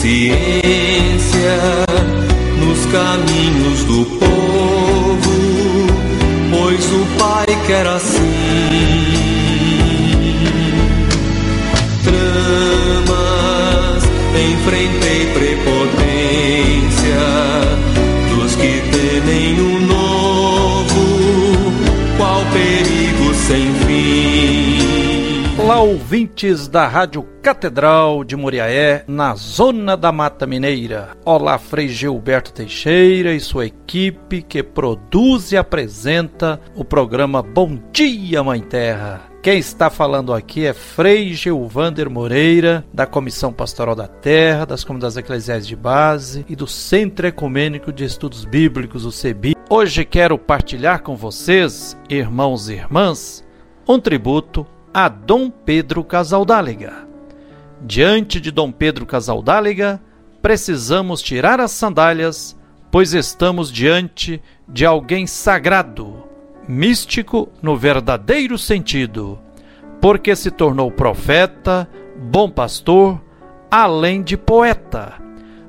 consciência nos caminhos do povo, pois o Pai quer assim. Ouvintes da Rádio Catedral de Moriaé, na zona da Mata Mineira. Olá, Frei Gilberto Teixeira e sua equipe que produz e apresenta o programa Bom Dia, Mãe Terra. Quem está falando aqui é Frei Gilvander Moreira, da Comissão Pastoral da Terra, das Comunidades Eclesiais de Base e do Centro Ecumênico de Estudos Bíblicos, o CEBI. Hoje quero partilhar com vocês, irmãos e irmãs, um tributo a Dom Pedro Casaldáliga. Diante de Dom Pedro Casaldáliga, precisamos tirar as sandálias, pois estamos diante de alguém sagrado, místico no verdadeiro sentido, porque se tornou profeta, bom pastor, além de poeta.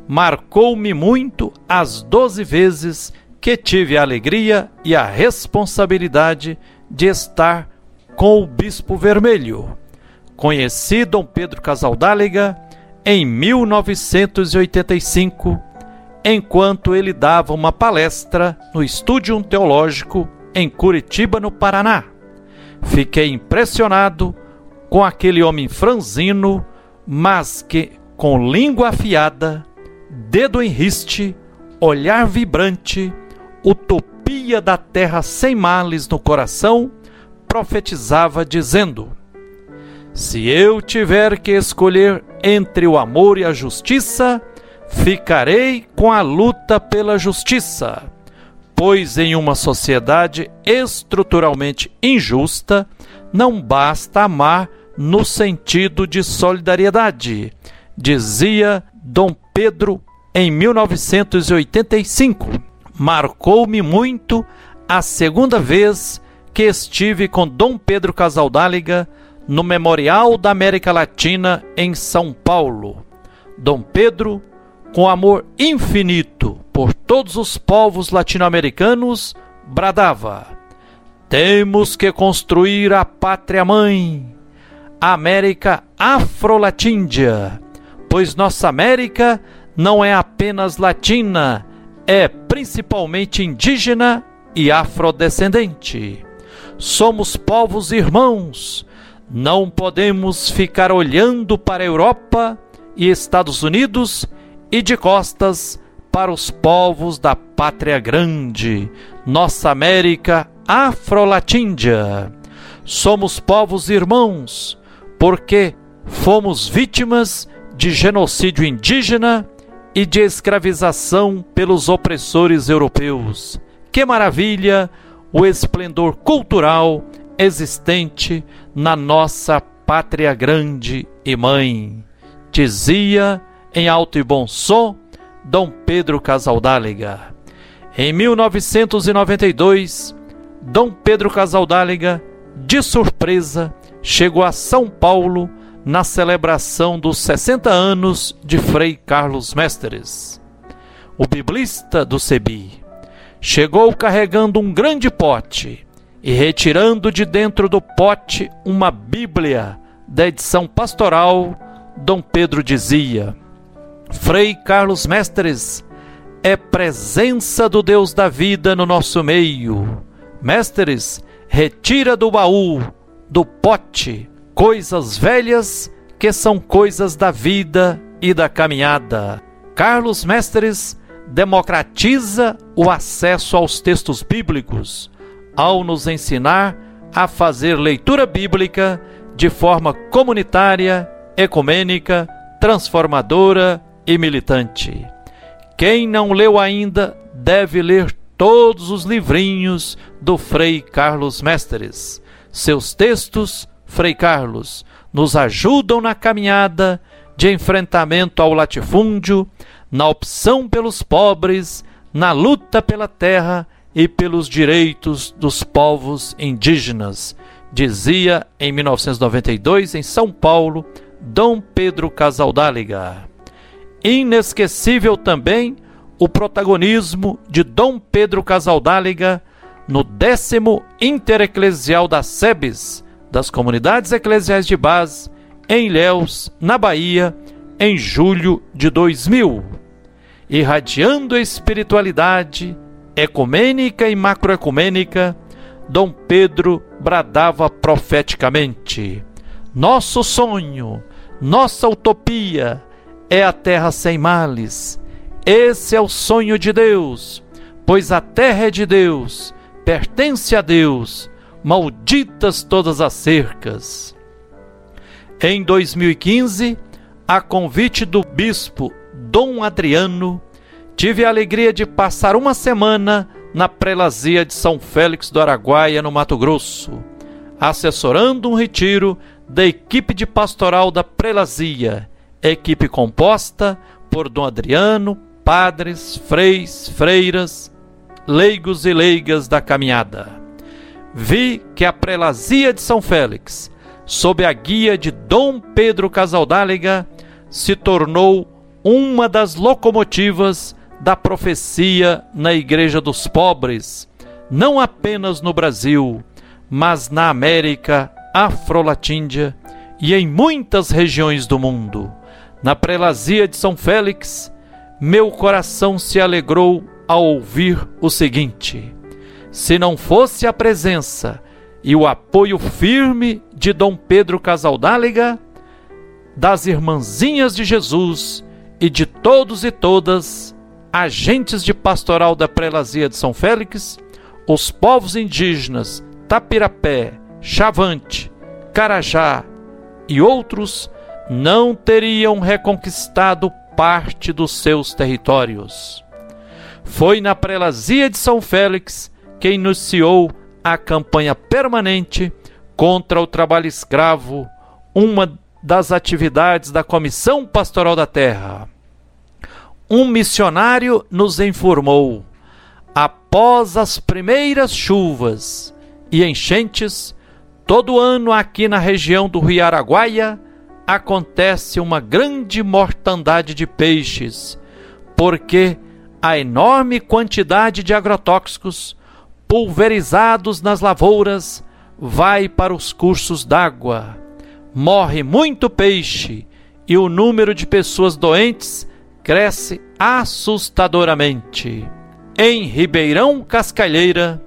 Marcou-me muito as doze vezes que tive a alegria e a responsabilidade de estar com o Bispo Vermelho. Conheci Dom Pedro Casaldáliga em 1985, enquanto ele dava uma palestra no Estúdio Teológico em Curitiba, no Paraná. Fiquei impressionado com aquele homem franzino, mas que, com língua afiada, dedo em riste, olhar vibrante, utopia da terra sem males no coração, profetizava dizendo: Se eu tiver que escolher entre o amor e a justiça, ficarei com a luta pela justiça pois em uma sociedade estruturalmente injusta, não basta amar no sentido de solidariedade, dizia Dom Pedro em 1985. Marcou-me muito a segunda vez que estive com Dom Pedro Casaldáliga no Memorial da América Latina em São Paulo. Dom Pedro, com amor infinito por todos os povos latino-americanos, bradava: Temos que construir a pátria mãe, a América Afro-Latíndia, pois nossa América não é apenas latina, é principalmente indígena e afrodescendente. Somos povos irmãos. Não podemos ficar olhando para a Europa e Estados Unidos e de costas para os povos da pátria grande, nossa América Afrolatíndia. Somos povos irmãos, porque fomos vítimas de genocídio indígena e de escravização pelos opressores europeus. Que maravilha o esplendor cultural existente na nossa pátria grande e mãe. Dizia em alto e bom som Dom Pedro Casaldáliga. Em 1992, Dom Pedro Casaldáliga, de surpresa, chegou a São Paulo na celebração dos 60 anos de Frei Carlos Mestres. O biblista do Cebi chegou carregando um grande pote e retirando de dentro do pote uma Bíblia da edição pastoral, Dom Pedro dizia: Frei Carlos Mestres é presença do Deus da vida no nosso meio. Mestres, retira do baú, do pote, coisas velhas que são coisas da vida e da caminhada. Carlos Mestres democratiza o acesso aos textos bíblicos ao nos ensinar a fazer leitura bíblica de forma comunitária, ecumênica, transformadora e militante. Quem não leu ainda deve ler todos os livrinhos do Frei Carlos Mestres. Seus textos, Frei Carlos, nos ajudam na caminhada de enfrentamento ao latifúndio, na opção pelos pobres, na luta pela terra e pelos direitos dos povos indígenas, dizia em 1992 em São Paulo Dom Pedro Casaldáliga. Inesquecível também o protagonismo de Dom Pedro Casaldáliga no décimo Intereclesial das SEBs, das Comunidades Eclesiais de Base, em Ilhéus, na Bahia, em julho de 2000. Irradiando a espiritualidade ecumênica e macroecumênica, Dom Pedro bradava profeticamente: Nosso sonho, nossa utopia é a terra sem males. Esse é o sonho de Deus, pois a terra é de Deus, pertence a Deus, malditas todas as cercas. Em 2015, a convite do bispo Dom Adriano, tive a alegria de passar uma semana na prelazia de São Félix do Araguaia, no Mato Grosso, assessorando um retiro da equipe de pastoral da prelazia, equipe composta por Dom Adriano, padres, freis, freiras, leigos e leigas da caminhada. Vi que a prelazia de São Félix, sob a guia de Dom Pedro Casaldáliga, se tornou uma das locomotivas da profecia na Igreja dos Pobres, não apenas no Brasil, mas na América Afrolatíndia e em muitas regiões do mundo. Na prelazia de São Félix, meu coração se alegrou ao ouvir o seguinte: se não fosse a presença e o apoio firme de Dom Pedro Casaldáliga, das irmãzinhas de Jesus e de todos e todas, agentes de pastoral da prelazia de São Félix, os povos indígenas Tapirapé, Chavante, Carajá e outros não teriam reconquistado parte dos seus territórios. Foi na prelazia de São Félix que iniciou a campanha permanente contra o trabalho escravo, uma das atividades da Comissão Pastoral da Terra. Um missionário nos informou: após as primeiras chuvas e enchentes, todo ano aqui na região do Rio Araguaia acontece uma grande mortandade de peixes, porque a enorme quantidade de agrotóxicos pulverizados nas lavouras vai para os cursos d'água morre muito peixe e o número de pessoas doentes cresce assustadoramente. Em Ribeirão Cascalheira,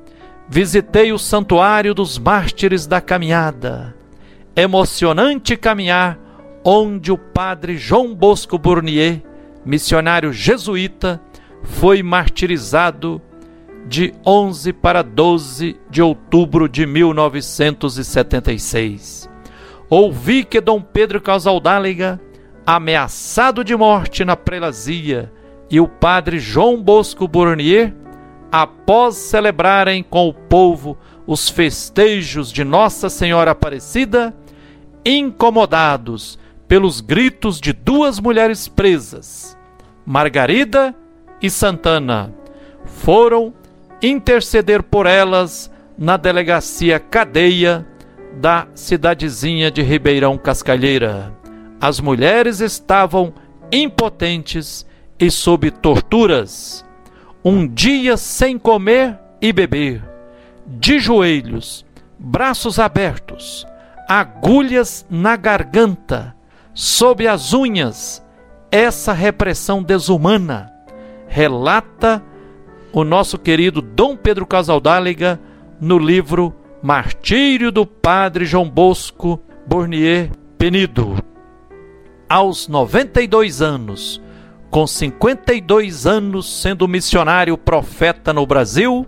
visitei o Santuário dos Mártires da Caminhada. Emocionante caminhar onde o padre João Bosco Bournier, missionário jesuíta, foi martirizado de 11 para 12 de outubro de 1976 ouvi que Dom Pedro Casaldáliga, ameaçado de morte na prelazia, e o padre João Bosco Bournier, após celebrarem com o povo os festejos de Nossa Senhora Aparecida, incomodados pelos gritos de duas mulheres presas, Margarida e Santana, foram interceder por elas na delegacia Cadeia da cidadezinha de Ribeirão Cascalheira. As mulheres estavam impotentes e sob torturas. Um dia sem comer e beber, de joelhos, braços abertos, agulhas na garganta, sob as unhas, essa repressão desumana, relata o nosso querido Dom Pedro Casaldáliga no livro Martírio do Padre João Bosco Bournier Penido. Aos 92 anos, com 52 anos sendo missionário profeta no Brasil,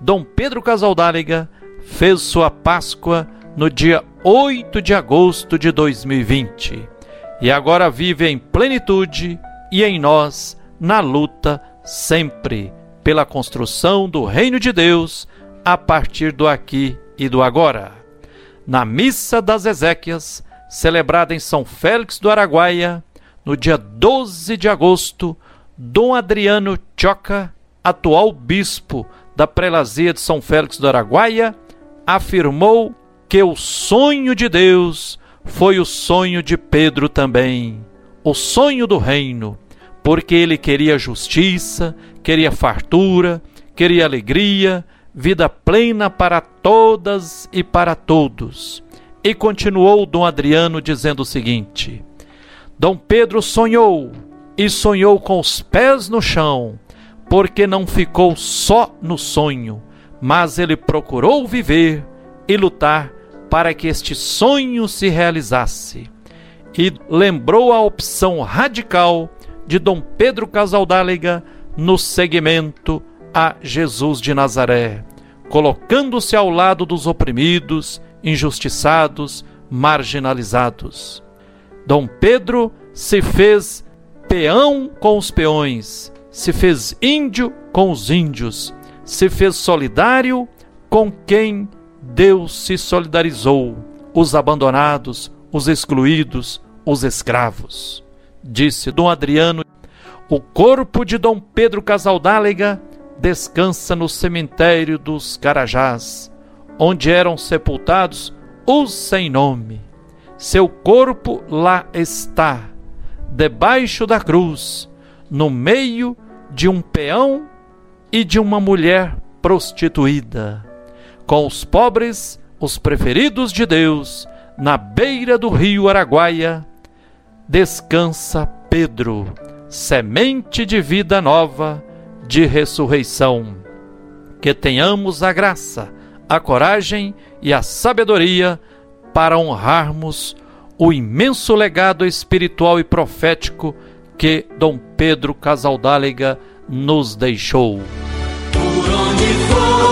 Dom Pedro Casaldáliga fez sua Páscoa no dia 8 de agosto de 2020 e agora vive em plenitude e em nós na luta sempre pela construção do reino de Deus a partir do aqui e do agora. Na Missa das Ezequias, celebrada em São Félix do Araguaia, no dia 12 de agosto, Dom Adriano Choca, atual bispo da prelazia de São Félix do Araguaia, afirmou que o sonho de Deus foi o sonho de Pedro também, o sonho do reino, porque ele queria justiça, queria fartura, queria alegria, vida plena para todas e para todos. E continuou Dom Adriano dizendo o seguinte: Dom Pedro sonhou, e sonhou com os pés no chão, porque não ficou só no sonho, mas ele procurou viver e lutar para que este sonho se realizasse. E lembrou a opção radical de Dom Pedro Casaldáliga no seguimento a Jesus de Nazaré, colocando-se ao lado dos oprimidos, injustiçados, marginalizados. Dom Pedro se fez peão com os peões, se fez índio com os índios, se fez solidário com quem Deus se solidarizou, os abandonados, os excluídos, os escravos. Disse Dom Adriano: O corpo de Dom Pedro Casaldáliga descansa no cemitério dos Carajás, onde eram sepultados os sem nome. Seu corpo lá está, debaixo da cruz, no meio de um peão e de uma mulher prostituída. Com os pobres, os preferidos de Deus, na beira do rio Araguaia, descansa Pedro, semente de vida nova, de ressurreição. Que tenhamos a graça, a coragem e a sabedoria para honrarmos o imenso legado espiritual e profético que Dom Pedro Casaldáliga nos deixou. Por onde for